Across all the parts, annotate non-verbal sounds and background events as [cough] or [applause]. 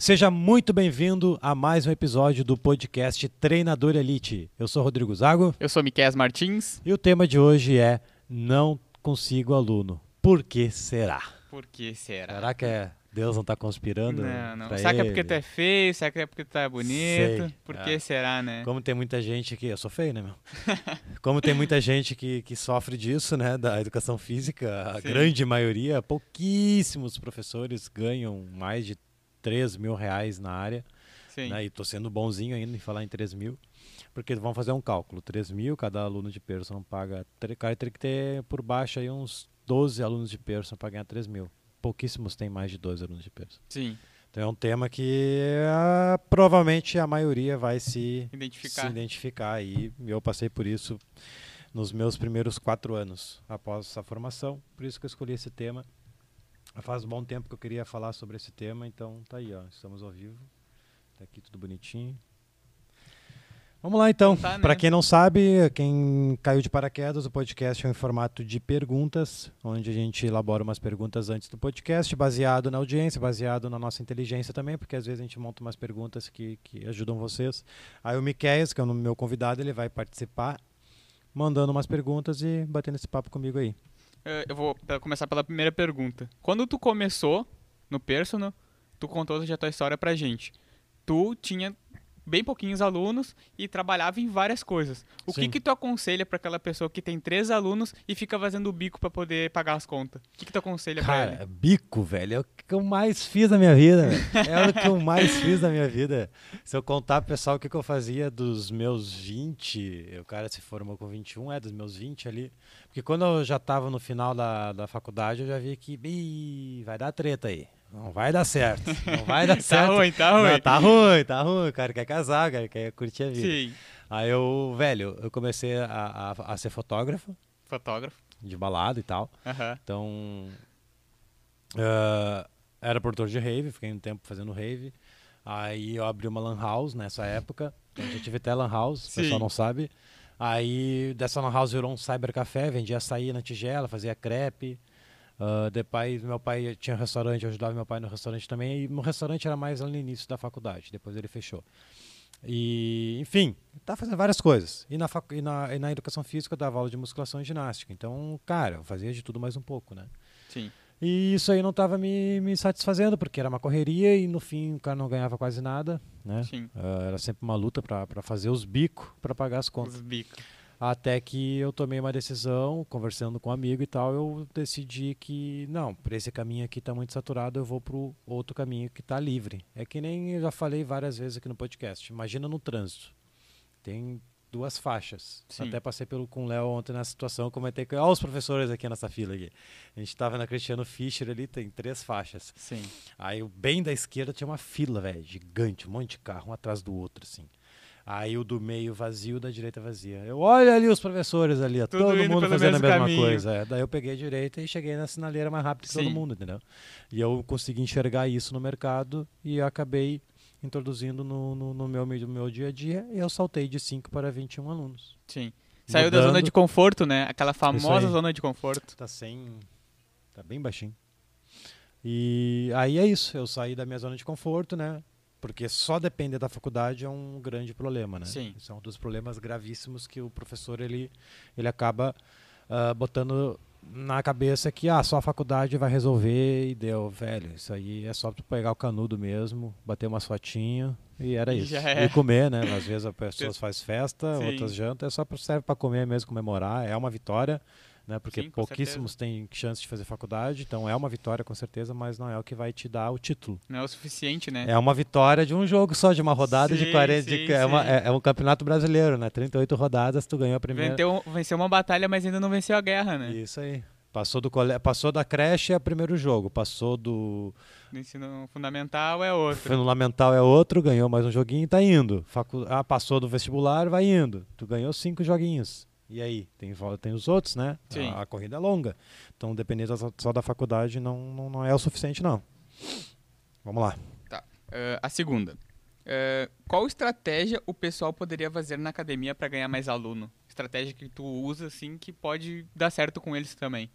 Seja muito bem-vindo a mais um episódio do podcast Treinador Elite. Eu sou Rodrigo Zago. Eu sou Miquel Martins. E o tema de hoje é Não consigo aluno. Por que será? Por que será? Será que é Deus não está conspirando? Não, não. Será que é porque tu é feio? Será que é porque tu é bonito? Sei. Por É. que será, né? Como tem muita gente que. Eu sou feio, né, meu? [laughs] Como tem muita gente que, que sofre disso, né? Da educação física, a Sim. grande maioria, pouquíssimos professores ganham mais de 3 mil reais na área. Sim. né? E tô sendo bonzinho ainda em falar em 3 mil. Porque vamos fazer um cálculo. 3 mil, cada aluno de personal paga. Cara, teria que ter por baixo aí uns 12 alunos de personal para ganhar 3 mil. Pouquíssimos têm mais de 12 alunos de personal. Sim. Então é um tema que ah, provavelmente a maioria vai se Identificar. se identificar e eu passei por isso nos meus primeiros quatro anos após essa formação, por isso que eu escolhi esse tema. Faz um bom tempo que eu queria falar sobre esse tema, então tá aí, ó, estamos ao vivo, tá aqui tudo bonitinho. Vamos lá então. Tá, né? Para quem não sabe, quem caiu de paraquedas, o podcast é um formato de perguntas, onde a gente elabora umas perguntas antes do podcast, baseado na audiência, baseado na nossa inteligência também, porque às vezes a gente monta umas perguntas que, que ajudam vocês. Aí o Miqueias, que é o meu convidado, ele vai participar, mandando umas perguntas e batendo esse papo comigo aí. Eh, Eu vou começar pela primeira pergunta. Quando tu começou no personal, tu contou já a tua história pra gente. Tu tinha bem pouquinhos alunos e trabalhava em várias coisas. O que Sim. que tu aconselha pra aquela pessoa que tem três alunos e fica fazendo o bico pra poder pagar as contas? O que que tu aconselha pra Cara, ele? bico, velho, é o que eu mais fiz na minha vida. É o que eu mais fiz na minha vida. Se eu contar pro pessoal o que, que eu fazia dos meus 20, o cara se formou com 21, é dos meus 20 ali. Porque quando eu já tava no final da, da faculdade, eu já vi que "Ih, vai dar treta aí. Não vai dar certo. Não vai dar [laughs] Tá certo. ruim, tá Não, ruim. tá ruim, tá ruim. O cara quer casar, o cara quer curtir a vida. Sim. Aí eu, velho, eu comecei a, a, a ser fotógrafo Fotógrafo. de balada e tal. Então, ah, era produtor de rave, fiquei um tempo fazendo rave. Aí eu abri uma lan house nessa época. Então, já tive até lan house, o pessoal não sabe. Aí dessa lan house virou um cybercafé, vendia açaí na tigela, fazia crepe. Ah, depois meu pai tinha um restaurante, eu ajudava meu pai no restaurante também. E no restaurante era mais no início da faculdade, depois ele fechou. E, enfim, tá fazendo várias coisas. E na, e na, e na educação física eu dava aula de musculação e ginástica. Então, cara, eu fazia de tudo mais um pouco, né? Sim. E isso aí não estava me, me satisfazendo, porque era uma correria e no fim o cara não ganhava quase nada, né? Sim. Ah, era sempre uma luta para fazer os bicos para pagar as contas. Os bicos. Até que eu tomei uma decisão, conversando com um amigo e tal, eu decidi que, não, por esse caminho aqui está muito saturado, eu vou pro outro caminho que está livre. É que nem eu já falei várias vezes aqui no podcast. Imagina no trânsito. Tem duas faixas. Sim. Até passei pelo, com o Léo ontem nessa situação, comentei com olha os professores aqui nessa fila aqui. A gente estava na Cristiano Fischer ali, tem três faixas. Sim. Aí o bem da esquerda tinha uma fila, velho, gigante, um monte de carro, um atrás do outro, assim. Aí o do meio vazio, da direita vazia. Eu olho ali os professores ali, ó, todo mundo fazendo a mesma caminho. coisa. é. Daí eu peguei a direita e cheguei na sinaleira mais rápido que todo Sim. mundo, entendeu? E eu consegui enxergar isso no mercado e acabei introduzindo no, no, no meu, no meu dia a dia e eu saltei de 5 para 21 alunos. Sim. Saiu da Mudando. zona de conforto, né? Aquela famosa zona de conforto. Tá sem. Tá bem baixinho. E aí é isso. Eu saí da minha zona de conforto, né? Porque só depender da faculdade é um grande problema, né? Sim. Isso é um dos problemas gravíssimos que o professor ele, ele acaba ah, botando na cabeça que ah, só a faculdade vai resolver e deu, velho. Isso aí é só tu pegar o canudo mesmo, bater umas fotinhas e era isso. já é. E comer, né? Às vezes as [laughs] pessoas fazem festa, Sim. outras jantam, é só serve para comer mesmo, comemorar. É uma vitória, né? Porque Sim, pouquíssimos têm chance de fazer faculdade, então é uma vitória com certeza, mas não é o que vai te dar o título. Não é o suficiente, né? É uma vitória de um jogo só, de uma rodada de Sim, 40. de- sim, é, uma- é- é um campeonato brasileiro, né? 38 rodadas, tu ganhou a primeira. Venceu, venceu uma batalha, mas ainda não venceu a guerra, né? Isso aí. Passou, do cole... Passou da creche é primeiro jogo, passou do No ensino fundamental é outro. fundamental é outro, ganhou mais um joguinho e tá indo. Facu... Ah, passou do vestibular, vai indo. Tu ganhou cinco joguinhos. E aí? Tem, tem os outros, né? Sim. A, a corrida é longa. Então, dependendo só- da faculdade, não, não, não é o suficiente, não. Vamos lá. Eh, a segunda. Eh, qual estratégia o pessoal poderia fazer na academia para ganhar mais aluno? Estratégia que tu usa, assim, que pode dar certo com eles também.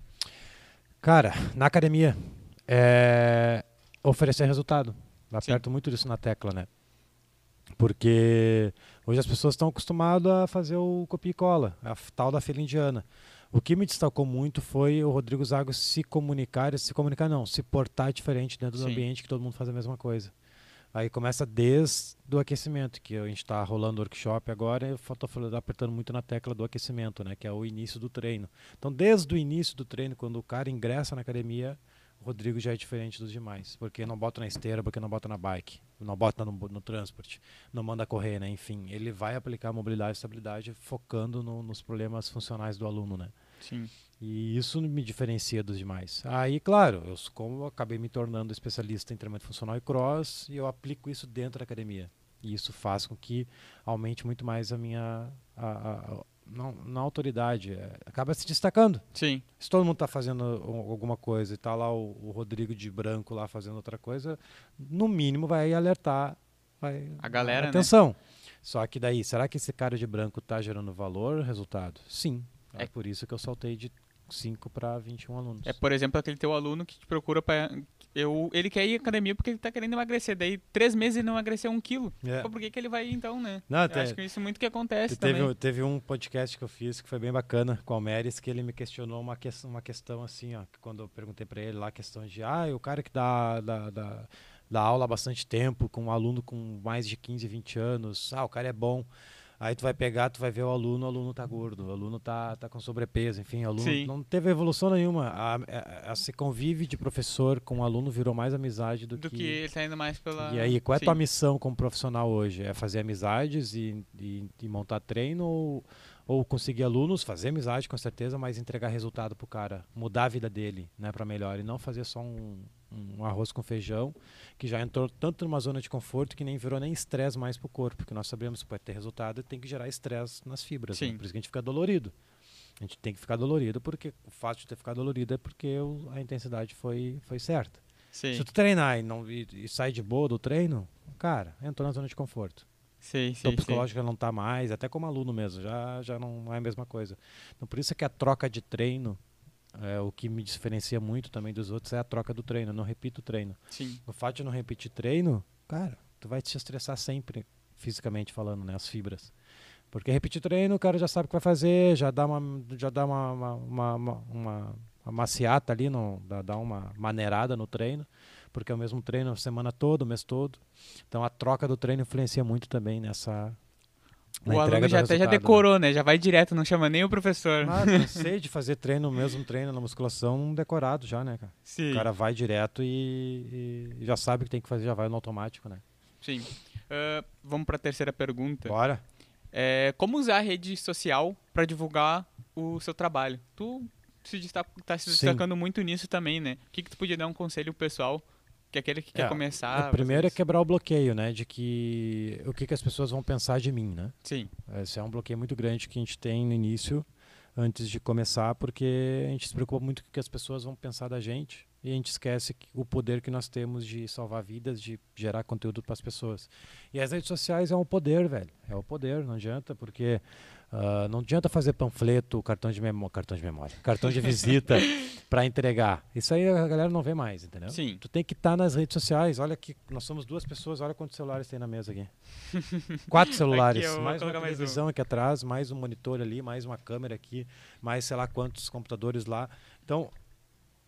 Cara, na academia, é oferecer resultado. aperto muito isso na tecla, né? Porque hoje as pessoas estão acostumadas a fazer o copia e cola, a tal da fila indiana. O que me destacou muito foi o Rodrigo Zago se comunicar, se comunicar não, se portar diferente dentro do Sim. ambiente que todo mundo faz a mesma coisa. Aí começa desde o aquecimento, que a gente está rolando workshop agora, e eu estou apertando muito na tecla do aquecimento, né, que é o início do treino. Então, desde o início do treino, quando o cara ingressa na academia, o Rodrigo já é diferente dos demais, porque não bota na esteira, porque não bota na bike, não bota no, no transporte, não manda correr, né? Enfim, ele vai aplicar mobilidade e estabilidade focando no- nos problemas funcionais do aluno, né? Sim. E isso me diferencia dos demais. Aí, claro, eu como eu acabei me tornando especialista em treinamento funcional e cross, e eu aplico isso dentro da academia. E isso faz com que aumente muito mais a minha a- a- não, na autoridade, é, acaba se destacando. Sim. Se todo mundo está fazendo al- alguma coisa e está lá o, o Rodrigo de branco lá fazendo outra coisa, no mínimo vai alertar vai, A galera, né? atenção. Só que daí, será que esse cara de branco está gerando valor, resultado? Sim. É, É- por isso que eu saltei de 5 para 21 alunos. É, por exemplo, aquele teu aluno que te procura para eu ele quer ir à academia porque ele tá querendo emagrecer. Daí, três meses ele não emagreceu um quilo. É. Pô, por que, que ele vai então, né? Não, Eu te- acho que isso é muito que acontece teve, também. teve um podcast que eu fiz que foi bem bacana com o Almeres, que ele me questionou uma, que, uma questão assim, ó, que quando eu perguntei para ele lá a questão de, ah, o cara que dá, dá, dá, dá aula há bastante tempo, com um aluno com mais de 15, 20 anos, ah, o cara é bom. Aí tu vai pegar, tu vai ver o aluno, o aluno tá gordo, o aluno tá, tá com sobrepeso, enfim, o aluno Sim. não teve evolução nenhuma. A, a, a, se convive de professor com o aluno virou mais amizade do, Do que ele tá indo mais pela. e aí, qual é a tua missão como profissional hoje? É fazer amizades e, e, e montar treino ou, ou conseguir alunos, fazer amizade com certeza, mas entregar resultado pro cara, mudar a vida dele, né, para melhor e não fazer só um, um arroz com feijão que já entrou tanto numa zona de conforto que nem virou nem estresse mais pro corpo, porque nós sabemos que para ter resultado tem que gerar estresse nas fibras, né? Por isso que a gente fica dolorido. A gente tem que ficar dolorido porque o fato de ter ficado dolorido é porque o- a intensidade foi, foi certa. Sim, Se tu treinar e, não, e, e sai de boa do treino, cara, entrou na zona de conforto. sim, Então, sim. o já não tá mais, até como aluno mesmo, já, já não é a mesma coisa. Então, por isso é que a troca de treino, é, o que me diferencia muito também dos outros é a troca do treino. Eu não repito o treino. Sim, O fato de não repetir treino, cara, tu vai te estressar sempre, fisicamente falando, né? As fibras. Porque repetir treino, o cara já sabe o que vai fazer, já dá uma, já dá uma, uma, uma, uma, uma- uma maciata ali, no, dá, dá uma maneirada no treino, porque é o mesmo treino a semana toda, o mês todo. Então a troca do treino influencia muito também nessa. Na o aluno já até já né? decorou, né? Já vai direto, não chama nem o professor. Ah, [laughs] cansei de fazer treino, o mesmo treino na musculação, decorado já, né, cara? Sim, O cara vai direto e, e já sabe o que tem que fazer, já vai no automático, né? sim. Ah, vamos para a terceira pergunta. Bora. É, como usar a rede social para divulgar o seu trabalho? Tu se destaca, tá se Sim. destacando muito nisso também, né? O que, que tu podia dar um conselho pro pessoal? Que é aquele que quer É, começar. o primeiro é quebrar o bloqueio, né? De que o que, que as pessoas vão pensar de mim, né? Sim, Esse é um bloqueio muito grande que a gente tem no início, antes de começar, porque a gente se preocupa muito com o que as pessoas vão pensar da gente e a gente esquece que- o poder que nós temos de salvar vidas, de gerar conteúdo para as pessoas. E as redes sociais é um poder, velho. É o poder, não adianta, porque ah, não adianta fazer panfleto, cartão de memória, cartão de memória, [laughs] cartão de visita para entregar. Isso aí a galera não vê mais, entendeu? sim. Tu tem que estar nas redes sociais. Olha que nós somos duas pessoas, olha quantos celulares tem na mesa aqui. [laughs] Quatro celulares, vou mais uma colocar mais um. televisão aqui atrás, mais um monitor ali, mais uma câmera aqui, mais sei lá quantos computadores lá. Então,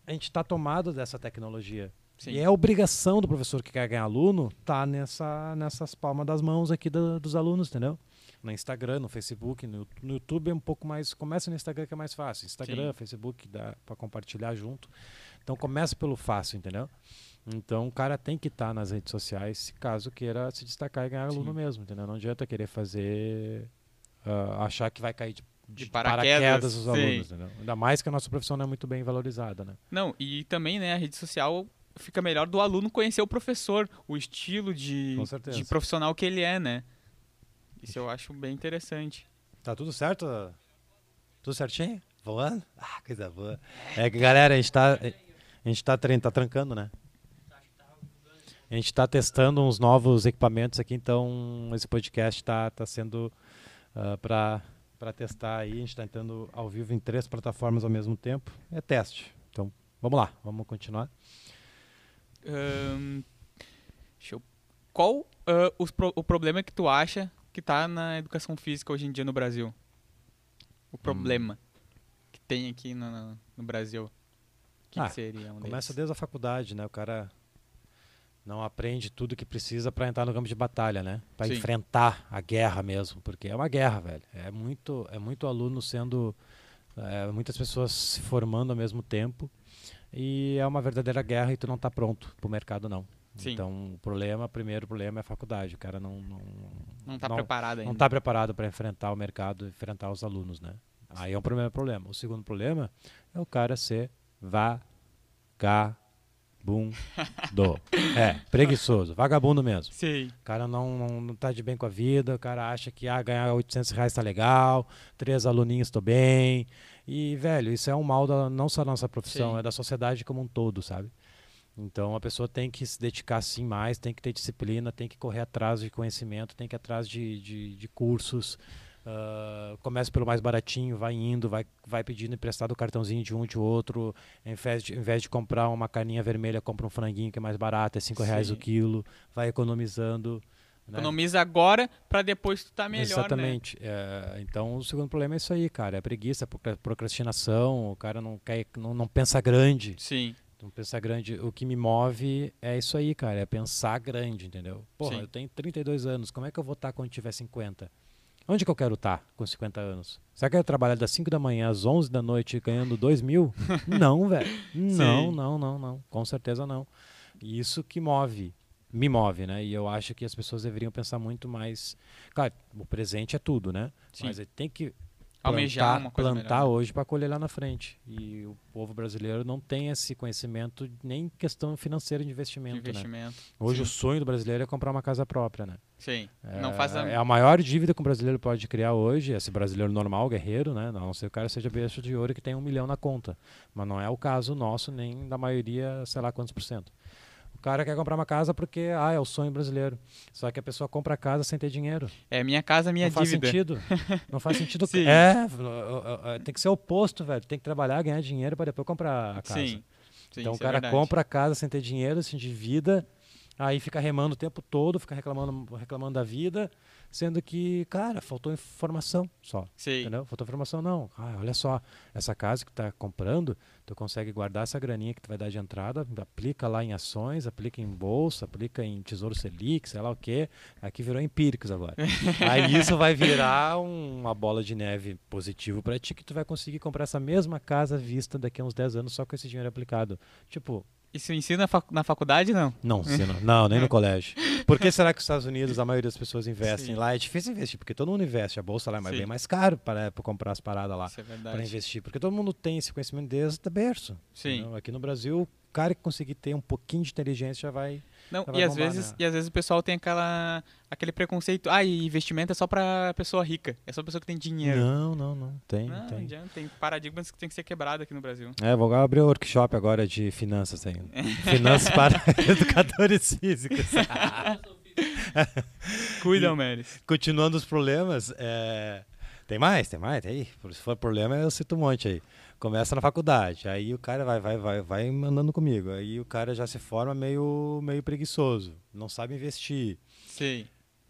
a gente está tomado dessa tecnologia. Sim. E é obrigação do professor que quer ganhar aluno tá nessa, nessas palmas das mãos aqui do- dos alunos, entendeu? No Instagram, no Facebook, no, no YouTube é um pouco mais. Começa no Instagram que é mais fácil. Instagram, Sim. Facebook dá para compartilhar junto. Então começa pelo fácil, entendeu? Então o cara tem que estar nas redes sociais se caso queira se destacar e ganhar Sim. aluno mesmo, entendeu? Não adianta querer fazer. ah, achar que vai cair de, De paraquedas, os sim. alunos, entendeu? Ainda mais que a nossa profissão não é muito bem valorizada, né? Não, e também, né, a rede social fica melhor do aluno conhecer o professor, o estilo de, de profissional que ele é, né? Isso eu acho bem interessante. Tá tudo certo? Tudo certinho? Voando? Ah, coisa boa. É que, galera, a gente tá, a gente tá, tá trancando, né? A gente tá testando uns novos equipamentos aqui, então esse podcast tá, tá sendo uh, para para testar aí. A gente tá entrando ao vivo em três plataformas ao mesmo tempo. É teste. Então, vamos lá, vamos continuar. Deixa eu- Qual ah, os pro- o problema que tu acha que tá na educação física hoje em dia no Brasil? O problema que tem aqui no, no- Brasil. O que, Ah, que seria um Começa deles? desde a faculdade, né? O cara não aprende tudo que precisa para entrar no campo de batalha, né? Para enfrentar a guerra mesmo, porque é uma guerra, velho. É muito, é muito aluno sendo, é, muitas pessoas se formando ao mesmo tempo e é uma verdadeira guerra e tu não tá pronto pro mercado não. Sim. Então o problema, o primeiro problema é a faculdade. O cara não não, Não tá não- preparado ainda. não está preparado para enfrentar o mercado, enfrentar os alunos, né? Aí é um primeiro problema. O segundo problema é o cara ser vagabundo. [laughs] é, preguiçoso, vagabundo mesmo. Sim. O cara não, não, não tá de bem com a vida, o cara acha que ah, ganhar 800 reais tá legal, três aluninhos tô bem. E, velho, isso é um mal da, não só da nossa profissão, Sim. é da sociedade como um todo, sabe? Então a pessoa tem que se dedicar sim mais, tem que ter disciplina, tem que correr atrás de conhecimento, tem que ir atrás de, de, de cursos. ah, começa pelo mais baratinho, vai indo, vai, vai pedindo emprestado o cartãozinho de um de outro. Em vez de, em vez de comprar uma carninha vermelha, compra um franguinho que é mais barato, é 5 reais o quilo, vai economizando. né? Economiza agora pra depois tu tá melhor, né? Exatamente. É, então o segundo problema é isso aí, cara. É preguiça, é procra- procrastinação, o cara não quer, não, não pensa grande. Sim. Não pensar grande. O que me move é isso aí, cara. É pensar grande, entendeu? Porra, Sim. eu tenho 32 anos. Como é que eu vou estar quando tiver 50? Onde que eu quero estar com 50 anos? Será que eu quero trabalhar das 5 da manhã às 11 da noite ganhando 2 mil? [laughs] não, velho. Não, não, não, não. Com certeza não. E Isso que move. Me move, né? E eu acho que as pessoas deveriam pensar muito mais. Claro, o presente é tudo, né? Sim. Mas tem que Almejar plantar, uma coisa plantar melhor. né? hoje para colher lá na frente. E o povo brasileiro não tem esse conhecimento nem em questão financeira de De investimento, né? investimento. Hoje Sim. o sonho do brasileiro é comprar uma casa própria, né? Sim. É, Não faz a... é a maior dívida que um brasileiro pode criar hoje, esse brasileiro normal, guerreiro, né? A não ser que o cara seja besta de ouro que tem um milhão na conta. Mas não é o caso nosso, nem da maioria, sei lá quantos por cento. O cara quer comprar uma casa porque, ah, é o sonho brasileiro. Só que a pessoa compra a casa sem ter dinheiro. É minha casa, minha não faz dívida. sentido. [laughs] Não faz sentido. Sim. É, é, é, tem que ser o oposto, velho. Tem que trabalhar, ganhar dinheiro para depois comprar a casa. Sim. Sim, então o é cara verdade. compra a casa sem ter dinheiro, se endivida, aí fica remando o tempo todo, fica reclamando, reclamando da vida, sendo que, cara, faltou informação só. Sim. Entendeu? Faltou informação, não. Ah, olha só, essa casa que tu tá comprando, tu consegue guardar essa graninha que tu vai dar de entrada, aplica lá em ações, aplica em bolsa, aplica em tesouro selic, sei lá o quê. Aqui virou empíricos agora. [laughs] Aí isso vai virar um- uma bola de neve positivo pra ti, que tu vai conseguir comprar essa mesma casa vista daqui a uns 10 anos só com esse dinheiro aplicado. Tipo, Isso ensina na fac- na faculdade, não? não, [laughs] ensina. não, nem no colégio. Por que será que os Estados Unidos a maioria das pessoas investem Sim. lá? É difícil investir, porque todo mundo investe. A bolsa lá é Sim. bem mais caro para, para comprar as paradas lá, Isso é para verdade. investir. Porque todo mundo tem esse conhecimento desde berço. Sim. entendeu? Aqui no Brasil, o cara que conseguir ter um pouquinho de inteligência já vai. Não, e às vezes, né? e às vezes o pessoal tem aquela aquele preconceito, ah, e investimento é só pra pessoa rica, é só pessoa que tem dinheiro. Não, não, não. Tem, Não, tem. adianta, tem paradigmas que tem que ser quebrados aqui no Brasil. É, vou abrir um workshop agora de finanças ainda. [laughs] finanças para [laughs] educadores físicos. [laughs] Cuida, E- Meres. Continuando os problemas, é, tem mais, tem mais, tem aí. Se for problema, eu cito um monte aí. Começa na faculdade, aí o cara vai, vai, vai, vai mandando comigo. Aí o cara já se forma meio, meio preguiçoso, não sabe investir. Sim.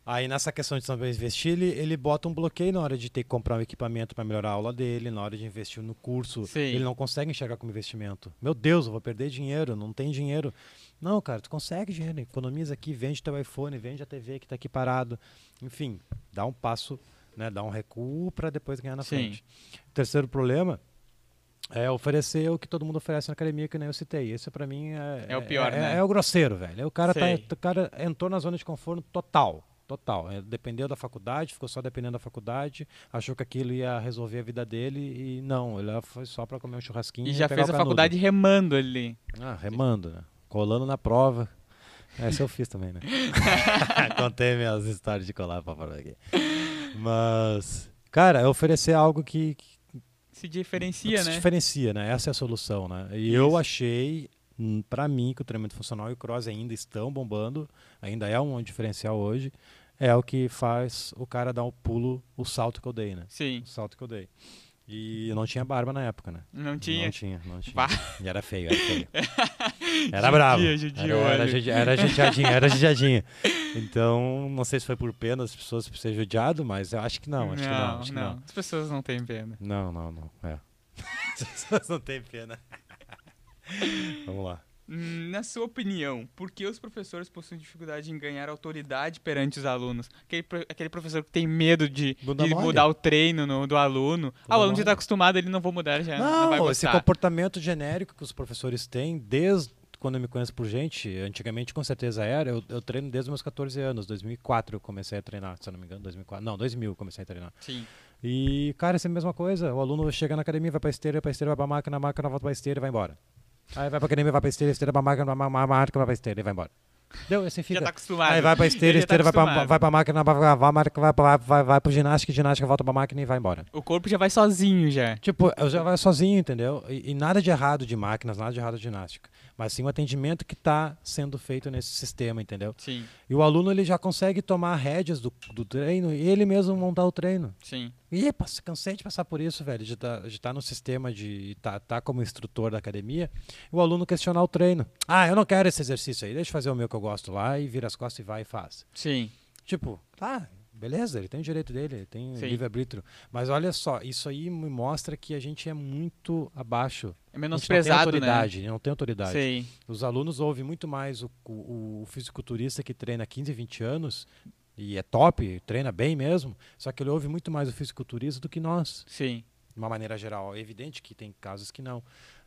Aí nessa questão de saber investir, ele, ele bota um bloqueio na hora de ter que comprar um equipamento para melhorar a aula dele, na hora de investir no curso. Sim. Ele não consegue enxergar como investimento. Meu Deus, eu vou perder dinheiro, não tem dinheiro. Não, cara, tu consegue dinheiro, economiza aqui, vende teu iPhone, vende a TV que está aqui parado. Enfim, dá um passo, né, dá um recuo para depois ganhar na Sim. frente. Terceiro problema é oferecer o que todo mundo oferece na academia, que nem eu citei. Esse para mim é, É o pior, é, né? é o grosseiro, velho. O cara, tá, o cara entrou na zona de conforto total. Total. É, dependeu da faculdade, ficou só dependendo da faculdade, achou que aquilo ia resolver a vida dele e não, ele foi só para comer um churrasquinho E já fez a faculdade remando ali. Ah, remando, né? Colando na prova. Essa eu fiz também, né? [laughs] [laughs] Contei minhas histórias de colar falar aqui. Mas, cara, é oferecer algo que, que Se diferencia, se né? diferencia, né? Essa é a solução, né? E eu achei, hum, pra mim, que o treinamento funcional e o cross ainda estão bombando, ainda é um diferencial hoje, é o que faz o cara dar o pulo, o salto que eu dei, né? Sim. O salto que eu dei. E eu não tinha barba na época, né? Não tinha. Não tinha, não tinha. Bah. E era feio, era feio. [laughs] Era bravo. Judia, Era, era, judia- era judiadinha, era judiadinha. [laughs] Então, não sei se foi por pena das pessoas por ser judiado, mas eu acho que não, acho que não, acho que não. As pessoas não têm pena. Não, não, não. É. [laughs] As pessoas não têm pena. [laughs] Vamos lá. Na sua opinião, por que os professores possuem dificuldade em ganhar autoridade perante os alunos? Aquele, aquele professor que tem medo de, Bunda de mudar o treino no- do aluno. ah, o aluno já está acostumado, ele não vou mudar, já não, Não, esse comportamento genérico que os professores têm desde quando eu me conheço por gente, antigamente com certeza era, eu, eu treino desde os meus 14 anos, 2004 eu comecei a treinar, se eu não me engano, 2004, não, 2000 eu comecei a treinar. Sim, E, cara, é a mesma coisa, o aluno chega na academia, vai pra esteira, vai pra esteira, vai pra máquina, máquina volta pra esteira e vai embora. Aí vai pra academia, vai pra esteira, esteira pra máquina, pra máquina, vai pra esteira e vai embora. Deu, assim já fica. tá acostumado. Aí vai pra esteira, já tá esteira vai, pra, vai pra máquina, vai pra, vai, máquina, vai, vai, vai pro ginástica, ginástica volta pra máquina e vai embora. O corpo já vai sozinho já. Tipo, eu já vai sozinho, entendeu? E, e nada de errado de máquinas, nada de errado de ginástica. Mas sim o atendimento que está sendo feito nesse sistema, entendeu? Sim, E o aluno ele já consegue tomar rédeas do, do treino e ele mesmo montar o treino. sim, E cansei de passar por isso, velho, de estar no sistema de estar tá, como instrutor da academia, e o aluno questionar o treino. Ah, eu não quero esse exercício aí, deixa eu fazer o meu que eu gosto lá e vira as costas e vai e faz. sim. Tipo, tá, beleza, ele tem o direito dele, ele tem Sim. livre-arbítrio. Mas olha só, isso aí me mostra que a gente é muito abaixo. É não tem menosprezado, né? autoridade, não tem autoridade. Sei. Os alunos ouvem muito mais o, o, o fisiculturista que treina 15, 20 anos, e é top, treina bem mesmo, só que ele ouve muito mais o fisiculturista do que nós, Sim, de uma maneira geral. É evidente que tem casos que não.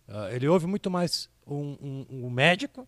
Ah, ele ouve muito mais um, um- um médico,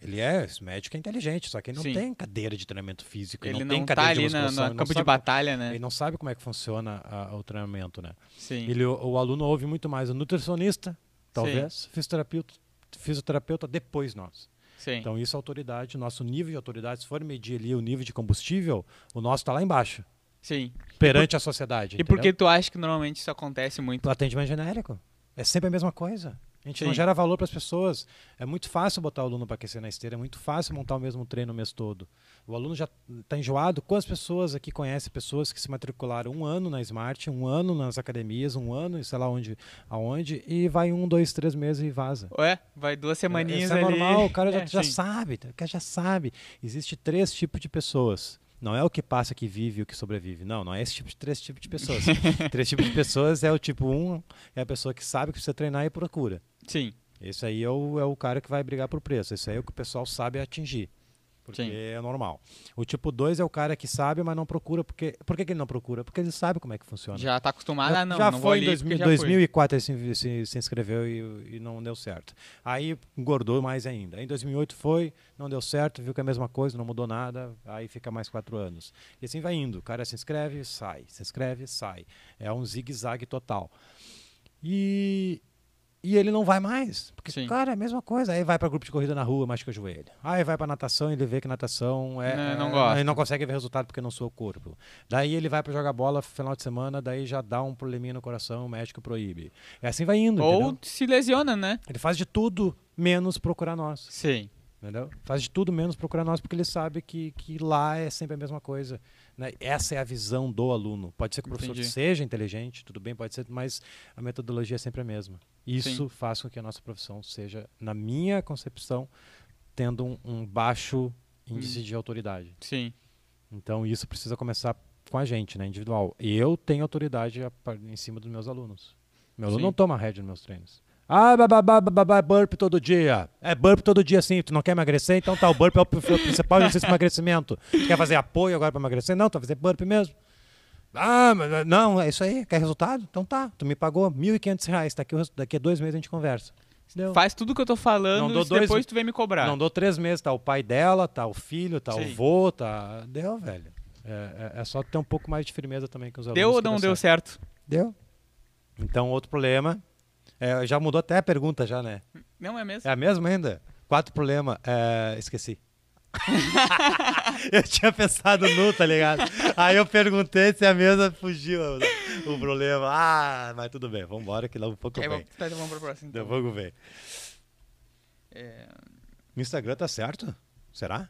ele é, esse médico é inteligente, só que ele não Sim. tem cadeira de treinamento físico, ele não, não, tem tá cadeira de ali na, ele não campo de sabe- batalha, né? Ele não sabe como é que funciona a- o treinamento, né? Sim, Ele, o, o aluno ouve muito mais o nutricionista, talvez, fisioterapeuta, fisioterapeuta depois nós. sim. Então isso é autoridade, nosso nível de autoridade, se for medir ali o nível de combustível, o nosso está lá embaixo, sim. perante a sociedade. E por que entendeu? tu acha que normalmente isso acontece muito? O atendimento genérico. É sempre a mesma coisa. A gente não Sim. gera valor para as pessoas. É muito fácil botar o aluno para aquecer na esteira, é muito fácil montar o mesmo treino o mês todo. O aluno já está enjoado. Quantas pessoas aqui conhecem pessoas que se matricularam um ano na Smart, um ano nas academias, um ano, sei lá onde, aonde, e vai um, dois, três meses e vaza. Ué, vai duas semaninhas Isso é ali. normal, o cara já, É, já sabe, o cara já sabe. Existe três tipos de pessoas. Não é o que passa que vive e o que sobrevive. Não, não é esse tipo de três tipos de pessoas. [laughs] três tipos de pessoas é o tipo um, é a pessoa que sabe que precisa treinar e procura. Sim, Esse aí é o, é o cara que vai brigar por preço. Esse aí é o que o pessoal sabe atingir. Porque Sim. é normal. O tipo 2 é o cara que sabe, mas não procura. Porque, por que, que ele não procura? Porque ele sabe como é que funciona. já tá acostumado. Já, ah, não, já não foi em porque 2000, já fui. 2004 ele se, se, se inscreveu e, e não deu certo. Aí engordou mais ainda. Em 2008 foi, não deu certo, viu que é a mesma coisa, não mudou nada, aí fica mais quatro anos. E assim vai indo. O cara se inscreve, sai, se inscreve, sai. É um zigue-zague total. E, e ele não vai mais. Porque, Sim. cara, é a mesma coisa. Aí vai para grupo de corrida na rua, machuca o joelho. Aí vai para natação e ele vê que natação é. Não, não é- gosta. Ele não consegue ver resultado porque não sua o corpo. Daí ele vai para jogar bola final de semana, daí já dá um probleminha no coração, o médico proíbe. E assim vai indo. Ou entendeu? se lesiona, né? Ele faz de tudo menos procurar nós. Sim, Entendeu? Faz de tudo menos procurar nós, porque ele sabe que, que lá é sempre a mesma coisa. né? Essa é a visão do aluno. Pode ser que o professor Entendi. seja inteligente, tudo bem, pode ser, mas a metodologia é sempre a mesma. Isso Sim. faz com que a nossa profissão seja, na minha concepção, tendo um, um baixo índice Hum. de autoridade. sim. Então isso precisa começar com a gente, né, individual. Eu tenho autoridade a em cima dos meus alunos. Meu aluno Sim. não toma rédea nos meus treinos. Ah, babá, babá, burp todo dia. É burp todo dia sim. Tu não quer emagrecer? Então tá, o burp é o pri- o principal exercício de emagrecimento. Tu quer fazer apoio agora para emagrecer? Não, tu vai fazer burp mesmo. Ah, mas não, é isso aí. Quer resultado? Então tá. Tu me pagou 1.500 reais. Daqui, o daqui a dois meses a gente conversa. Deu. Faz tudo que eu tô falando e dois- depois tu vem me cobrar. Não dou três meses, tá o pai dela, tá o filho, tá o Sim. vô, tá. Deu, velho. É, é- é só ter um pouco mais de firmeza também com os alunos. deu ou não deu certo. certo? Deu. Então, outro problema. É, já mudou até a pergunta, já, né? Não é mesmo? É a mesma ainda? Quatro problema. É, esqueci. [laughs] eu tinha pensado no, tá ligado? Aí eu perguntei se a mesa fugiu o, problema. Ah, mas tudo bem, vamos embora que lá um pouco É, vem. tá, vamos pra próxima. Deu Então. pouco vem. É, O Instagram tá certo? Será?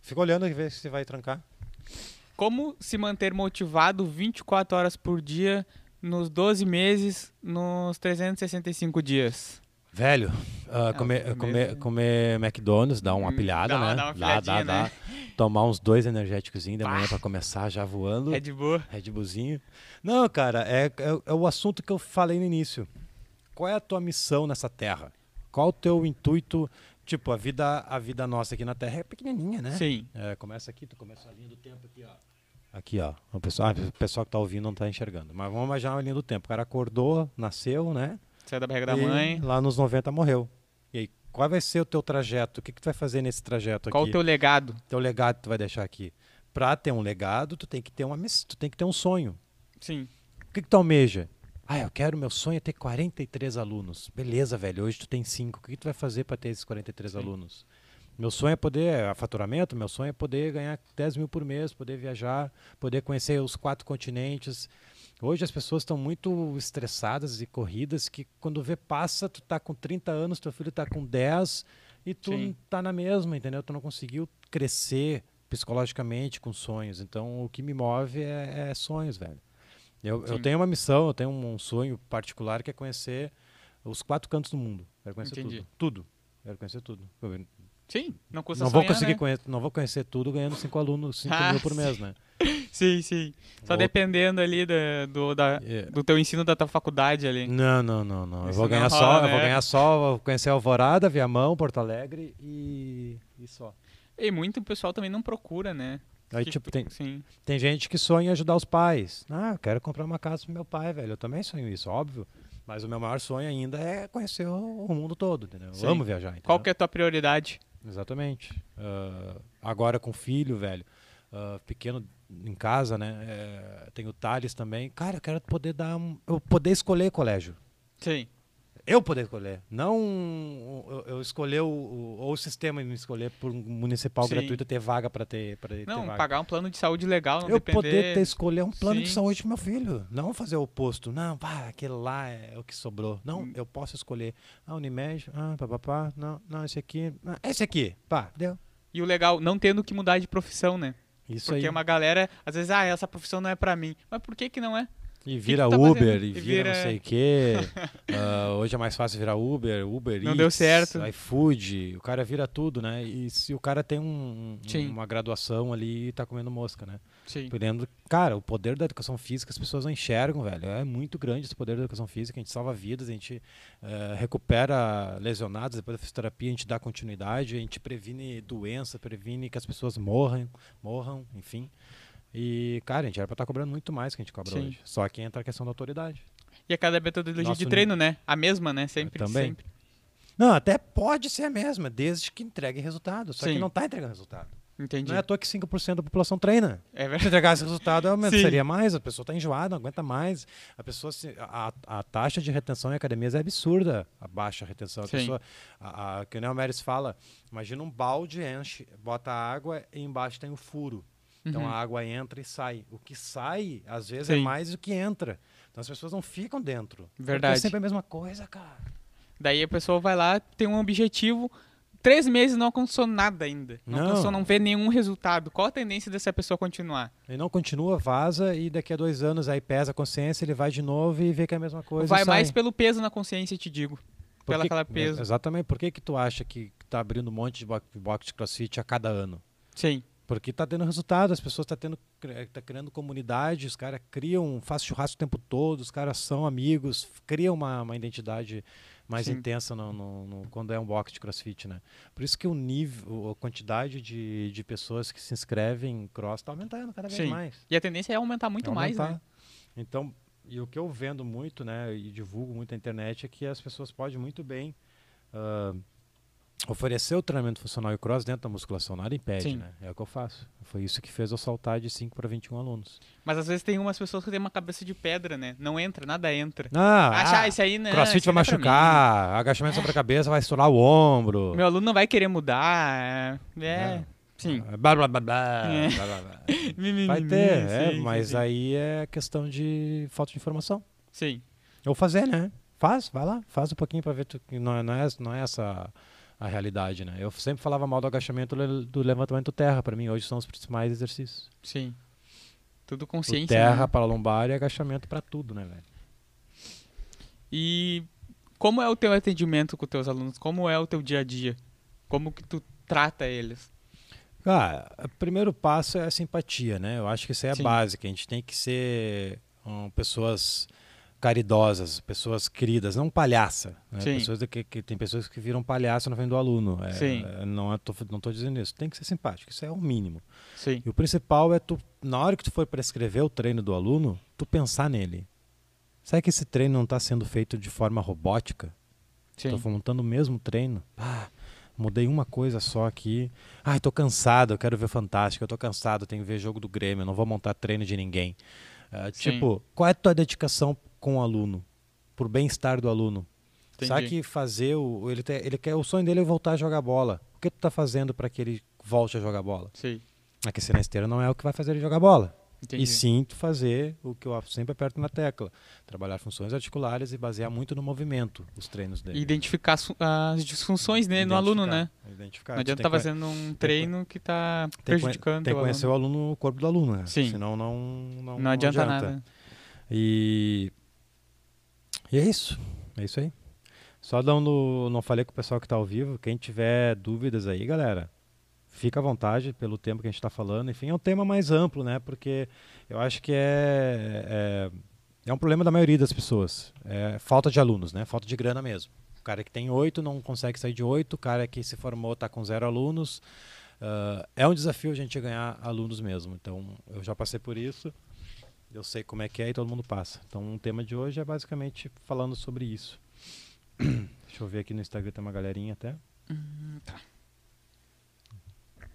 Fica olhando e vê se vai trancar. Como se manter motivado 24 horas por dia nos 12 meses, nos 365 dias? Velho, É, comer, o comer, comer McDonald's, dar uma Hum, pilhada, dá- né? dá uma Dá, dá, dá. né? Tomar uns dois energéticos de manhã Bah. pra começar já voando. É de boa. Red Bullzinho. Não, cara, é, é, é o assunto que eu falei no início. Qual é a tua missão nessa terra? Qual o teu intuito? Tipo, a vida, a vida nossa aqui na Terra é pequenininha, né? Sim. É, começa aqui, tu começa a linha do tempo aqui, ó. Aqui, ó. O pessoal, ah, o pessoal que tá ouvindo não tá enxergando. Mas vamos imaginar uma linha do tempo. O cara acordou, nasceu, né? Saiu da barriga da mãe. Lá nos 90 morreu. E aí, qual vai ser o teu trajeto? O que, que tu vai fazer nesse trajeto Qual aqui? o teu legado? teu legado que tu vai deixar aqui? Pra ter um legado, tu tem que ter uma tu tem que ter um sonho. Sim. O que, que tu almeja? Ah, eu quero, meu sonho é ter 43 alunos. Beleza, velho, hoje tu tem 5. O que, que tu vai fazer para ter esses 43 Sim. alunos? Meu sonho é poder, faturamento, meu sonho é poder ganhar 10 mil por mês, poder viajar, poder conhecer os quatro continentes. Hoje as pessoas estão muito estressadas e corridas que quando vê passa, tu tá com 30 anos, teu filho tá com 10 e tu Sim. tá na mesma, entendeu? Tu não conseguiu crescer psicologicamente com sonhos. Então o que me move é, é sonhos, velho. Eu, eu tenho uma missão, eu tenho um sonho particular que é conhecer os quatro cantos do mundo. Quero conhecer Entendi. tudo. Tudo. Quero conhecer tudo. Eu Sim. Não custa não vou sonhar, conseguir né? conhecer, não vou conhecer tudo ganhando cinco alunos, cinco Ah, mil por mês, né? [laughs] Sim, sim. Só Vou- dependendo ali da, do, da, É. do teu ensino da tua faculdade ali. Não, não, não, não. Eu vou não ganhar rola, só, eu né? vou ganhar só, vou conhecer Alvorada, Viamão, Porto Alegre e, e só. E muito pessoal também não procura, né? Aí, Que- tipo, tem, Sim. tem gente que sonha em ajudar os pais. Ah, eu quero comprar uma casa pro meu pai, velho. Eu também sonho isso, óbvio. Mas o meu maior sonho ainda é conhecer o, o mundo todo, entendeu? Sim. Eu amo viajar, entendeu? Qual que é a tua prioridade? Exatamente. Ah, agora com filho, velho, ah, pequeno em casa, né? É, tem o Thales também. Cara, eu quero poder dar um, eu poder escolher colégio. Sim. Eu poder escolher. Não eu, eu escolher o, o, ou o sistema me escolher por um municipal Sim. gratuito ter vaga para ter, pra ter Não, pagar um plano de saúde legal, não eu depender... poder ter escolher um plano de Sim. saúde pro meu filho. Não fazer o oposto. Não, pá, aquele lá é o que sobrou. Não, Hum. eu posso escolher. Ah, Unimed, ah, papapá. Não, não, esse aqui. Ah, esse aqui. Pá, deu. E o legal, não tendo que mudar de profissão, né? Isso Porque aí. uma galera, às vezes, ah, essa profissão não é pra mim. Mas por que que não é? E vira tá Uber, fazendo? e vira, vira- não sei o quê. [laughs] Ah, hoje é mais fácil virar Uber, Uber Não Eats, deu certo. iFood, o cara vira tudo, né? E se o cara tem um- um- uma graduação ali e tá comendo mosca, né? Sim. Podendo, cara, o poder da educação física as pessoas não enxergam, velho. É muito grande esse poder da educação física. A gente salva vidas, a gente eh, recupera lesionados depois da fisioterapia, a gente dá continuidade, a gente previne doença, previne que as pessoas morram, morram, enfim. E, cara, a gente era pra estar cobrando muito mais que a gente cobra Sim. hoje. Só que entra a questão da autoridade. E a cada metodologia Nosso de treino, né? A mesma, né? Sempre, Também. sempre. Não, até pode ser a mesma, desde que entregue resultado. Só Sim. que não está entregando resultado. Entendi. Não é à toa que 5% da população treina. É Se verdade. entregasse resultado, Sim. seria mais. A pessoa está enjoada, não aguenta mais. A pessoa se- a, a taxa de retenção em academias é absurda, a baixa retenção. A Sim. pessoa, a, a, que o Neo Meres fala, imagina um balde, enche, bota água e embaixo tem o furo. Então Uhum. a água entra e sai. O que sai, às vezes, é Sim. mais do que entra. Então as pessoas não ficam dentro. Porque Verdade. É sempre a mesma coisa, cara. Daí a pessoa vai lá, tem um objetivo, três meses não alcançou nada ainda. Não, Não. alcançou, não vê nenhum resultado. Qual a tendência dessa pessoa continuar? Ele não continua, vaza e daqui a dois anos aí pesa a consciência, ele vai de novo e vê que é a mesma coisa. vai mais pelo peso na consciência, te digo. Por pelo que- aquela peso. Exatamente. Por que que tu acha que tá abrindo um monte de bo- box de crossfit a cada ano? Sim. Porque tá tendo resultado, as pessoas tá tendo cri- tá criando comunidade, os caras criam, faz churrasco o tempo todo, os caras são amigos, criam uma, uma identidade mais Sim. intensa no, no- no- quando é um box de crossfit, né? Por isso que o nível, a quantidade de, de pessoas que se inscrevem em cross tá aumentando cada vez Sim. mais. E a tendência é aumentar muito mais, né? aumentar. Então, e o que eu vendo muito, né, e divulgo muito na internet é que as pessoas podem muito bem ah, oferecer o treinamento funcional e cross dentro da musculação, nada impede, Sim. né? É o que eu faço. Foi isso que fez eu saltar de 5 para 21 alunos. Mas às vezes tem umas pessoas que têm uma cabeça de pedra, né? Não entra, nada entra. Ah, Acha, ah, ah, esse aí não. crossfit vai é machucar, agachamento sobre a cabeça vai estourar o ombro. Meu aluno não vai querer mudar. É. é. Não. Sim. Ah, Blá, blá, blá, blá, É. blá, blá, blá. [laughs] Vai ter, é, sim, mas sim, aí é questão de falta de informação. Sim. Ou fazer, né? Faz, vai lá, faz um pouquinho pra ver tu, não, é, não, é, não é essa a realidade, né? Eu sempre falava mal do agachamento do levantamento terra, pra mim hoje são os principais exercícios. Sim. Tudo O consciência. terra né? para lombar e agachamento pra tudo, né, velho? E Como é o teu atendimento com os teus alunos? Como é o teu dia a dia? Como que tu trata eles? Ah, o primeiro passo é a simpatia, né? Eu acho que isso é a Sim. básica. A gente tem que ser hum, pessoas caridosas, pessoas queridas, não palhaça. Né? Pessoas que, que tem pessoas que viram palhaço na frente do aluno. É, Sim. é, não estou não tô dizendo isso. Tem que ser simpático. Isso é o mínimo. Sim. E o principal é tu, na hora que tu for prescrever o treino do aluno, tu pensar nele. Sabe que esse treino não está sendo feito de forma robótica? Estou montando o mesmo treino. Ah, mudei uma coisa só aqui. Ai, tô cansado, eu quero ver Fantástico, eu tô cansado, tenho que ver jogo do Grêmio, eu não vou montar treino de ninguém. Sim. tipo, qual é a tua dedicação com o aluno? Por bem-estar do aluno? Entendi. Sabe que fazer o. Ele, te- ele quer, o sonho dele é voltar a jogar bola. O que tu tá fazendo para que ele volte a jogar bola? Sim. Aquecer na esteira não é o que vai fazer ele jogar bola. Entendi. E sim tu fazer o que eu sempre aperto na tecla. Trabalhar funções articulares e basear muito no movimento os treinos dele. E identificar as, fu- as disfunções né, no aluno, né? Identificar. Não adianta estar que- fazendo um treino que está prejudicando Tem que conhecer o aluno, o corpo do aluno, né? Sim. Senão não, não, Não, adianta, nada. E, e é isso. É isso aí. Só dando. Não falei com o pessoal que está ao vivo. Quem tiver dúvidas aí, galera, fica à vontade pelo tempo que a gente está falando. Enfim, é um tema mais amplo, né? Porque eu acho que é, é, é um problema da maioria das pessoas. É falta de alunos, né? Falta de grana mesmo. O cara que tem oito não consegue sair de oito. O cara que se formou está com zero alunos. Ah, é um desafio a gente ganhar alunos mesmo. Então, eu já passei por isso. Eu sei como é que é e todo mundo passa. Então, o tema de hoje é basicamente falando sobre isso. [clears throat] Deixa eu ver aqui no Instagram, tem uma galerinha até. Hum, tá.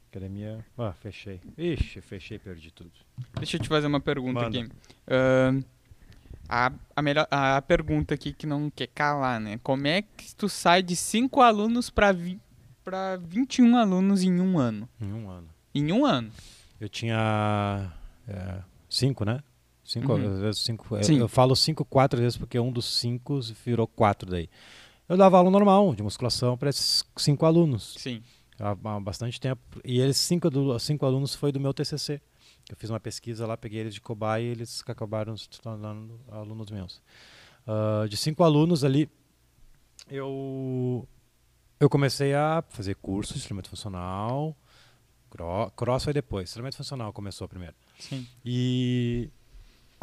Academia. Ah, fechei. Ixi, fechei, perdi tudo. Deixa eu te fazer uma pergunta Manda. aqui. Ahn, a, a, melhor, a pergunta aqui que não quer calar, né? Como é que tu sai de 5 alunos para vi, pra 21 alunos em um ano? Em um ano. Em um ano? Eu tinha é, cinco, né? Cinco, Uhum. às vezes cinco. eu- Sim. Eu, falo cinco, quatro vezes porque um dos cinco virou quatro daí. Eu dava aula normal de musculação para esses cinco alunos. Sim. há, há bastante tempo. E eles, cinco, cinco alunos, foi do meu TCC. Eu fiz uma pesquisa lá, peguei eles de cobaia e eles acabaram se tornando alunos meus. Ah, de cinco alunos ali, eu, eu comecei a fazer curso de instrumento funcional. Cro- Cross foi depois, instrumento funcional começou primeiro. Sim. E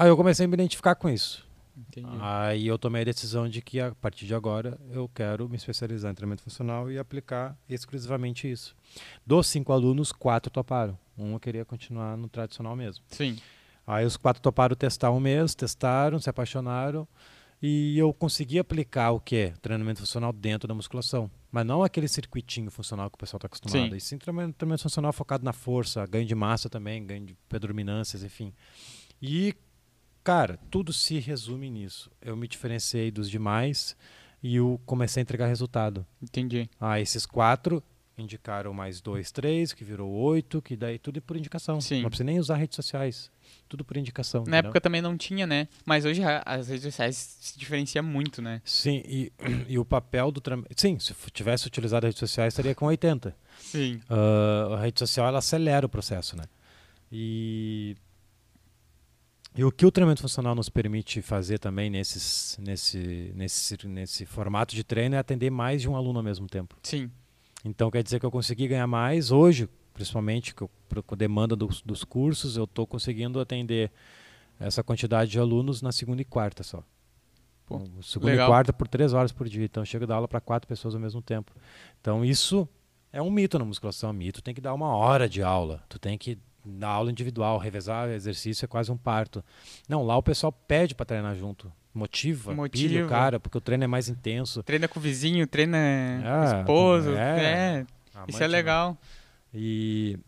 aí eu comecei a me identificar com isso. Entendi. Aí eu tomei a decisão de que a partir de agora eu quero me especializar em treinamento funcional e aplicar exclusivamente isso. Dos cinco alunos, quatro toparam. Um eu queria continuar no tradicional mesmo. Sim. Aí os quatro toparam testar um mês, testaram, se apaixonaram e eu consegui aplicar o que? Treinamento funcional dentro da musculação. Mas não aquele circuitinho funcional que o pessoal está acostumado. Sim. E sim treinamento, treinamento funcional focado na força, ganho de massa também, ganho de predominâncias, enfim. E, cara, tudo se resume nisso. Eu me diferenciei dos demais e eu comecei a entregar resultado. Entendi. Ah, esses quatro indicaram mais dois, três, que virou oito, que daí tudo é por indicação. Sim. Não precisa nem usar redes sociais. Tudo por indicação. Na entendeu? época também não tinha, né? Mas hoje as redes sociais se diferenciam muito, né? Sim, e, [clears throat] e o papel do. Sim, se tivesse utilizado as redes sociais, estaria com 80. Sim. Ah, a rede social ela acelera o processo, né? E, e o que o treinamento funcional nos permite fazer também nesses, nesse, nesse, nesse formato de treino é atender mais de um aluno ao mesmo tempo. Sim. Então quer dizer que eu consegui ganhar mais hoje, principalmente com a demanda dos, dos cursos, eu estou conseguindo atender essa quantidade de alunos na segunda e quarta só. Pô, Então, segunda legal. e quarta por três horas por dia. Então eu chego a dar aula para quatro pessoas ao mesmo tempo. Então isso é um mito na musculação. Mito tem que dar uma hora de aula. Tu tem que dar aula individual, revezar exercício é quase um parto. Não, lá o pessoal pede para treinar junto. Motiva, pilha Motiva. o cara, porque o treino é mais intenso. Treina com o vizinho, treina Ah, esposo. é. É. Isso é né? legal. E,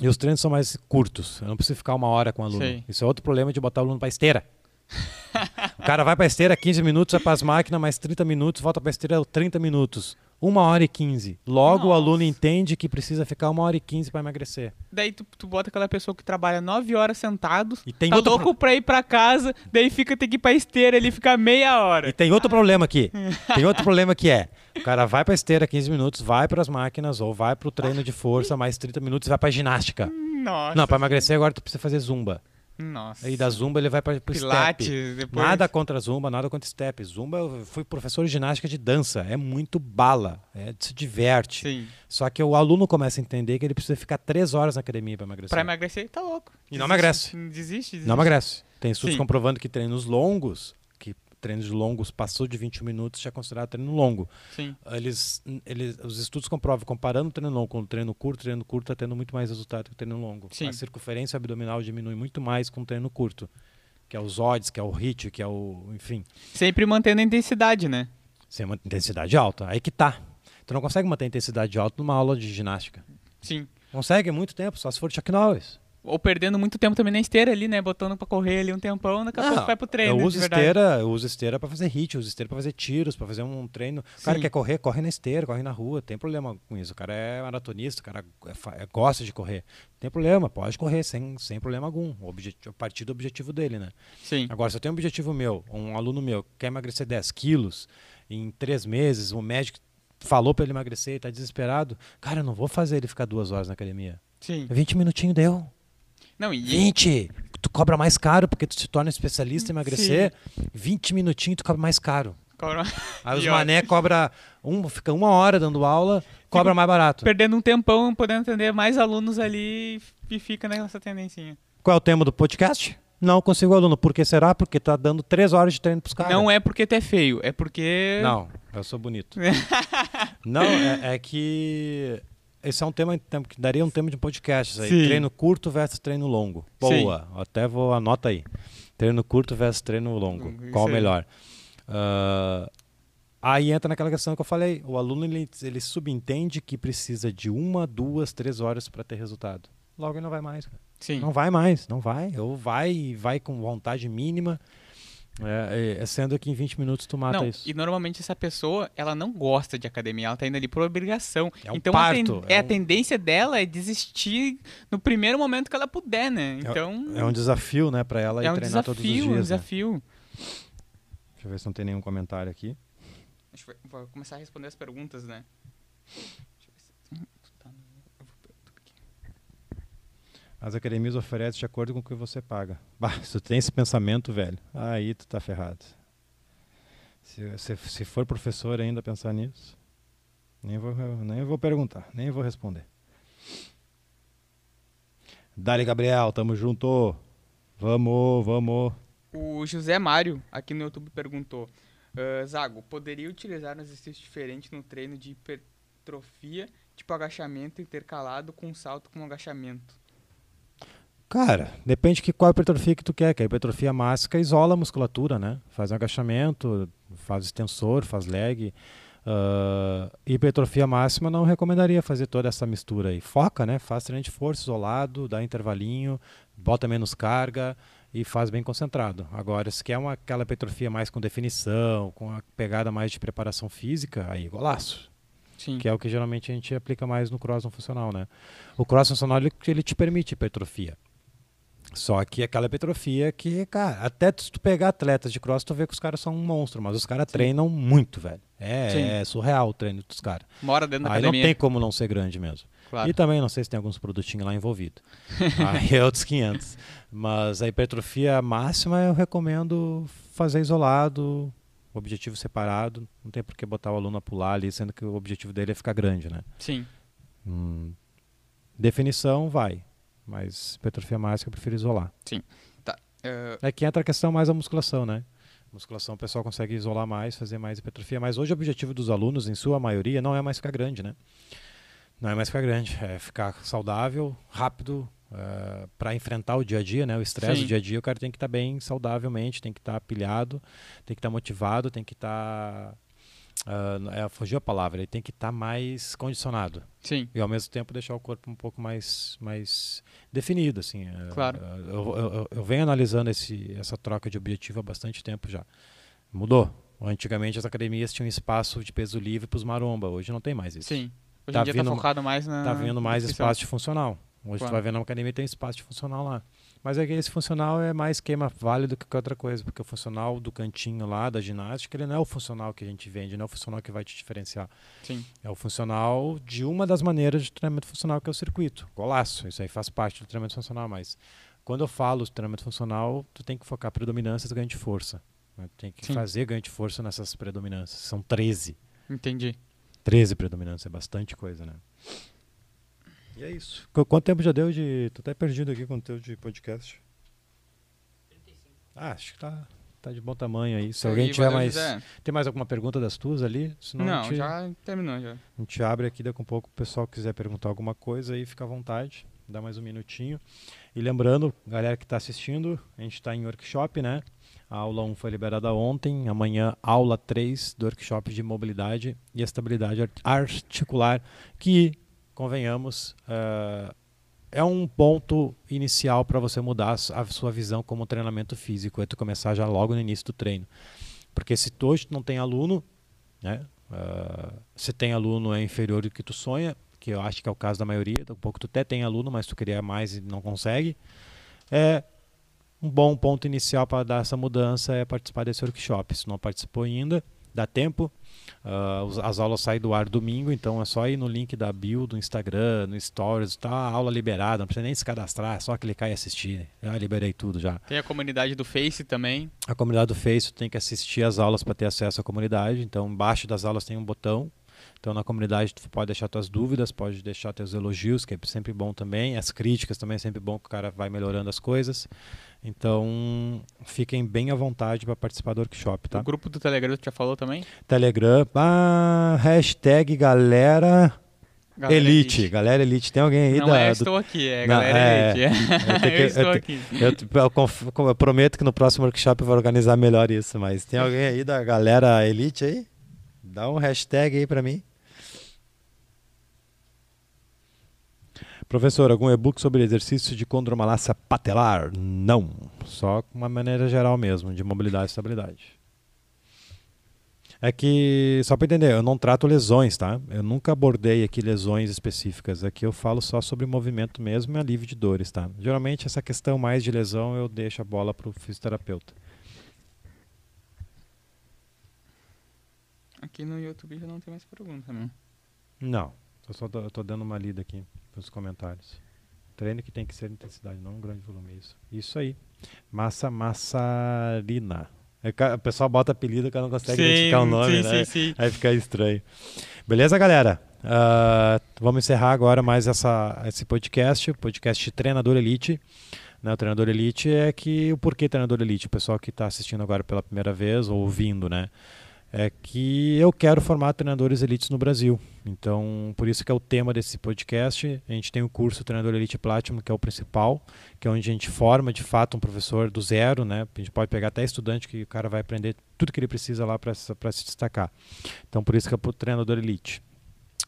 e os treinos são mais curtos. Eu não preciso ficar uma hora com o aluno. Sei. Isso é outro problema de botar o aluno para esteira. [laughs] o cara vai para esteira 15 minutos, vai para as máquinas mais 30 minutos, volta para esteira 30 minutos. Uma hora e 15. Logo o Nossa. aluno entende que precisa ficar uma hora e 15 para emagrecer. Daí tu, tu bota aquela pessoa que trabalha nove horas sentado, E tem tá outro louco pra ir pra casa, daí fica tem que ir pra esteira, ele fica meia hora. E tem outro problema aqui. [laughs] Tem outro problema que é: o cara vai para esteira 15 minutos, vai para as máquinas ou vai para o treino de força mais 30 minutos e vai para ginástica. Nossa. Não, para emagrecer agora tu precisa fazer zumba. Nossa. Aí da Zumba ele vai para o Pilates, step. depois. Nada contra Zumba, nada contra step. Zumba, eu fui professor de ginástica de dança. É muito bala, é, se diverte. Sim. Só que o aluno começa a entender que ele precisa ficar três horas na academia para emagrecer. Pra emagrecer, tá louco. E não Desiste. emagrece. Desiste, desiste. Não emagrece. Tem estudos Sim. comprovando que treinos longos, treinos longos passou de 21 minutos já é considerado treino longo. Sim. Eles, eles, os estudos comprovam, comparando o treino longo com o treino curto, o treino curto está tendo muito mais resultado que o treino longo. Sim. A circunferência abdominal diminui muito mais com o treino curto, que é os odds, que é o HIIT, que é o, enfim, Sempre mantendo a intensidade, né? sem uma intensidade alta. Aí que tá. Tu não consegue manter a intensidade alta numa aula de ginástica. Sim. Consegue muito tempo, só se for Chuck Norris. Ou perdendo muito tempo também na esteira ali, né? Botando pra correr ali um tempão, daqui a pouco vai pro treino. eu uso esteira, eu uso esteira para fazer hit, eu uso esteira para fazer tiros, para fazer um treino. O cara Sim. quer correr, corre na esteira, corre na rua, tem problema com isso. O cara é maratonista, o cara é é- gosta de correr. Tem problema, pode correr sem, sem problema algum. O objetivo, a partir do objetivo dele, né? Sim. Agora, se eu tenho um objetivo meu, um aluno meu que quer emagrecer 10 quilos em três meses, o médico falou para ele emagrecer e está desesperado, cara, eu não vou fazer ele ficar duas horas na academia. Sim. 20 minutinhos deu. Não, e 20! Tu cobra mais caro porque tu se torna especialista em emagrecer. 20 minutinhos tu cobra mais caro. Cobra- Aí os [laughs] E olha- mané cobra um, fica uma hora dando aula, cobra mais barato. perdendo um tempão, podendo atender mais alunos ali e fica nessa tendencinha. Qual é o tema do podcast? Não consigo aluno. Por que será? Porque tá dando três horas de treino pros caras. Não é porque tu é feio, é porque. Não, eu sou bonito. [laughs] Não, é, é que esse é um tema que daria um tema de podcast. Aí. Sim. Treino curto versus treino longo. Boa. Até vou anota aí. Treino curto versus treino longo. Isso Qual o melhor? Ah, aí entra naquela questão que eu falei. O aluno ele, ele subentende que precisa de uma, duas, três horas para ter resultado. Logo ele não vai mais. cara. Sim. Não vai mais, não vai. Ou vai e vai com vontade mínima. É, é, sendo que em 20 minutos tu mata Não, isso. e normalmente essa pessoa, ela não gosta de academia, ela tá indo ali por obrigação. É um então a, ten- parto, é é a um- tendência dela é desistir no primeiro momento que ela puder, né? É- Então É um desafio, né, pra ela é ir um treinar todos os desafio, dias. um né? desafio. Deixa eu ver se não tem nenhum comentário aqui. Vou começar a responder as perguntas, né? Deixa eu ver se- Hum, tu tá no- eu vou- eu tô aqui. As academias oferecem de acordo com o que você paga. [laughs] Bah, se tu tem esse pensamento, velho, aí tu tá ferrado. Se, se, se for professor ainda pensar nisso, nem vou, nem vou perguntar, nem vou responder. Dali, Gabriel, tamo junto. Vamos, vamos. O José Mário, aqui no YouTube, perguntou: "Ah, Zago, poderia utilizar um exercício diferente no treino de hipertrofia, tipo agachamento intercalado com salto com agachamento? Cara, depende de qual hipertrofia que tu quer. Que a hipertrofia máxima isola a musculatura, né? Faz um agachamento, faz extensor, faz leg. Ah, hipertrofia máxima não recomendaria fazer toda essa mistura aí. Foca, né? Faz treino de força isolado, dá intervalinho, bota menos carga e faz bem concentrado. Agora, se quer uma, aquela hipertrofia mais com definição, com a pegada mais de preparação física, aí golaço Sim. que é o que geralmente a gente aplica mais no cross não funcional, né? O cross funcional ele, ele te permite hipertrofia. Só que aquela hipertrofia que, cara, até se tu pegar atletas de cross, tu vê que os caras são um monstro, mas os caras treinam muito, velho. É, é surreal o treino dos caras. Mora dentro da Aí não academia. tem como não ser grande mesmo. Claro. E também não sei se tem alguns produtinhos lá envolvidos. [laughs] Aí é outros 500. Mas a hipertrofia máxima eu recomendo fazer isolado, objetivo separado. Não tem por que botar o aluno a pular ali, sendo que o objetivo dele é ficar grande, né? Sim. Hum, definição vai, mas hipertrofia máxima eu prefiro isolar. Ah, É que entra a questão mais da musculação, né? Musculação o pessoal consegue isolar mais, fazer mais hipertrofia, mas hoje o objetivo dos alunos, em sua maioria, não é mais ficar grande, né? Não é mais ficar grande, é ficar saudável, rápido, para enfrentar o dia a dia, né? O estresse Sim. do dia a dia, o cara tem que estar bem saudavelmente, tem que estar pilhado, tem que estar motivado, tem que estar. Ah, é, fugiu a palavra, ele tem que estar mais condicionado sim. e ao mesmo tempo deixar o corpo um pouco mais, mais definido assim é, Claro. é, eu, eu, eu venho analisando esse, essa troca de objetivo há bastante tempo já mudou antigamente as academias tinham espaço de peso livre para os maromba hoje não tem mais isso Sim. Hoje Tá em dia vindo- tá focado mais na. tá vendo mais espaço de funcional hoje Claro. tu vai ver na academia tem espaço de funcional lá mas é que esse funcional é mais queima válido que qualquer outra coisa porque o funcional do cantinho lá da ginástica ele não é o funcional que a gente vende não é o funcional que vai te diferenciar Sim. é o funcional de uma das maneiras de treinamento funcional que é o circuito. Golaço, isso aí faz parte do treinamento funcional, mas quando eu falo de treinamento funcional, tu tem que focar predominâncias e ganho de força. né? Tu tem que Sim. fazer ganho de força nessas predominâncias. São 13. Entendi. 13 predominâncias, é bastante coisa, né? E é isso. Qu- Quanto tempo já deu de. Tô até perdido aqui quanto deu de podcast. Ah, acho que tá, tá de bom tamanho aí. Se alguém Aí, tiver mais. José. Tem mais alguma pergunta das tuas ali? Senão Não, gente, já terminou já. a gente abre aqui daqui a um pouco. O pessoal quiser perguntar alguma coisa aí, fica à vontade. Dá mais um minutinho. E lembrando, galera que está assistindo, a gente está em workshop, né? A aula 1 foi liberada ontem. Amanhã, aula 3 do workshop de mobilidade e estabilidade art- articular, que, convenhamos, eh, é um ponto inicial para você mudar a su- a sua visão como treinamento físico. É tu começar já logo no início do treino. Porque se tu hoje não tem aluno, né? ah, se tem aluno é inferior do que tu sonha, que eu acho que é o caso da maioria, a pouco tu até tem aluno, mas tu queria mais e não consegue. É um bom ponto inicial para dar essa mudança é participar desse workshop. Se não participou ainda, dá tempo. Os- as aulas saem do ar domingo, então é só ir no link da bio do Instagram, no Stories, tá a aula liberada, não precisa nem se cadastrar, é só clicar e assistir. Já liberei tudo já. Tem a comunidade do Face também. A comunidade do Face tem que assistir as aulas para ter acesso à comunidade. Então, embaixo das aulas tem um botão. Então, na comunidade tu pode deixar tuas dúvidas, pode deixar teus elogios, que é sempre bom também. As críticas também é sempre bom que o cara vai melhorando as coisas. Então, fiquem bem à vontade para participar do workshop, tá? O grupo do Telegram tu já falou também? Telegram, ah, hashtag galera Galera elite. Galera elite. Tem alguém aí Não da, é, do estou aqui, é Não, galera é, elite. eu tenho [laughs] que- eu estou eu aqui. Eu, eu eu prometo que no próximo workshop eu vou organizar melhor isso, mas tem alguém aí da galera elite aí? Dá um hashtag aí pra mim. Professor, algum e-book sobre exercício de condromalácia patelar? Não. Só uma maneira geral mesmo, de mobilidade e estabilidade. É que, só para entender, eu não trato lesões, tá? Eu nunca abordei aqui lesões específicas. Aqui eu falo só sobre movimento mesmo e alívio de dores, tá? Geralmente essa questão mais de lesão eu deixo a bola pro fisioterapeuta. Aqui no YouTube já não tem mais pergunta, não. Não, eu só tô, eu tô dando uma lida aqui nos comentários. Treino que tem que ser intensidade, não um grande volume. Isso, isso aí. Massa massarina. É O pessoal bota apelido que não consegue identificar o nome, sim, né? sim, sim. Aí fica estranho. Beleza, galera? Ah, vamos encerrar agora mais essa, esse podcast, o podcast Treinador Elite. Né, o Treinador Elite é que o porquê Treinador Elite, o pessoal que está assistindo agora pela primeira vez ou ouvindo, né? É que eu quero formar treinadores elites no Brasil. Então, por isso que é o tema desse podcast. A gente tem o curso Treinador Elite Platinum, que é o principal, que é onde a gente forma de fato um professor do zero, né? A gente pode pegar até estudante que o cara vai aprender tudo que ele precisa lá para se destacar. Então, por isso que é o treinador elite.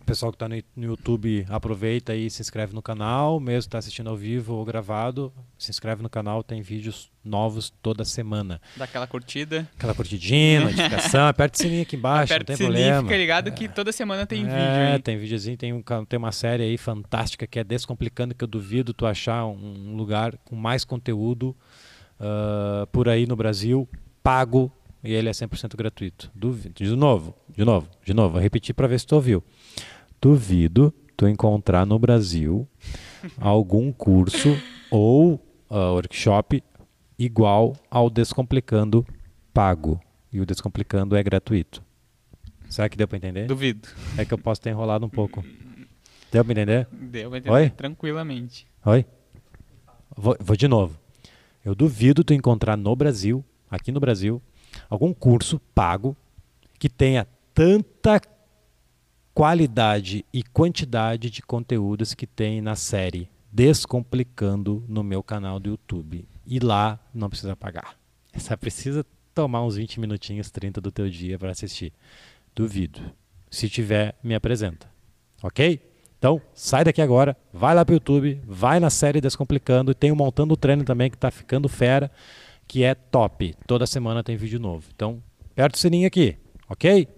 O pessoal que está no, no YouTube aproveita e se inscreve no canal, mesmo está assistindo ao vivo ou gravado, se inscreve no canal, tem vídeos novos toda semana. Dá aquela curtida. Aquela curtidinha, [laughs] notificação, aperta o sininho aqui embaixo, Aperta não o tem sininho, problema. fica ligado que toda semana tem vídeo, É, tem videozinho, tem, um, tem uma série aí fantástica que é Descomplicando, que eu duvido tu achar um, lugar com mais conteúdo ah, por aí no Brasil, pago, e ele é 100% gratuito. Duvido. De novo, de novo, de novo, vou repetir para ver se tu ouviu. Duvido tu encontrar no Brasil [laughs] algum curso ou ah, workshop igual ao Descomplicando pago. E o Descomplicando é gratuito. Será que deu para entender? Duvido. É que eu posso ter enrolado um pouco. Deu pra entender? Deu pra entender Oi? tranquilamente. Oi? Vou, vou de novo. Eu duvido tu encontrar no Brasil, aqui no Brasil, algum curso pago que tenha tanta qualidade e quantidade de conteúdos que tem na série Descomplicando no meu canal do YouTube. E lá não precisa pagar. [laughs] Só precisa tomar uns 20 minutinhos, 30 do teu dia para assistir. Duvido. Se tiver, me apresenta. Ok? Então, sai daqui agora, vai lá pro YouTube, vai na série Descomplicando e tem o Montando o Treino também que tá ficando fera, que é top. Toda semana tem vídeo novo. Então, aperta o sininho aqui, ok?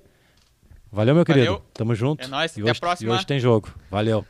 Valeu, meu Valeu. querido. Tamo junto. É nóis, E até a próxima. E hoje tem jogo. Valeu.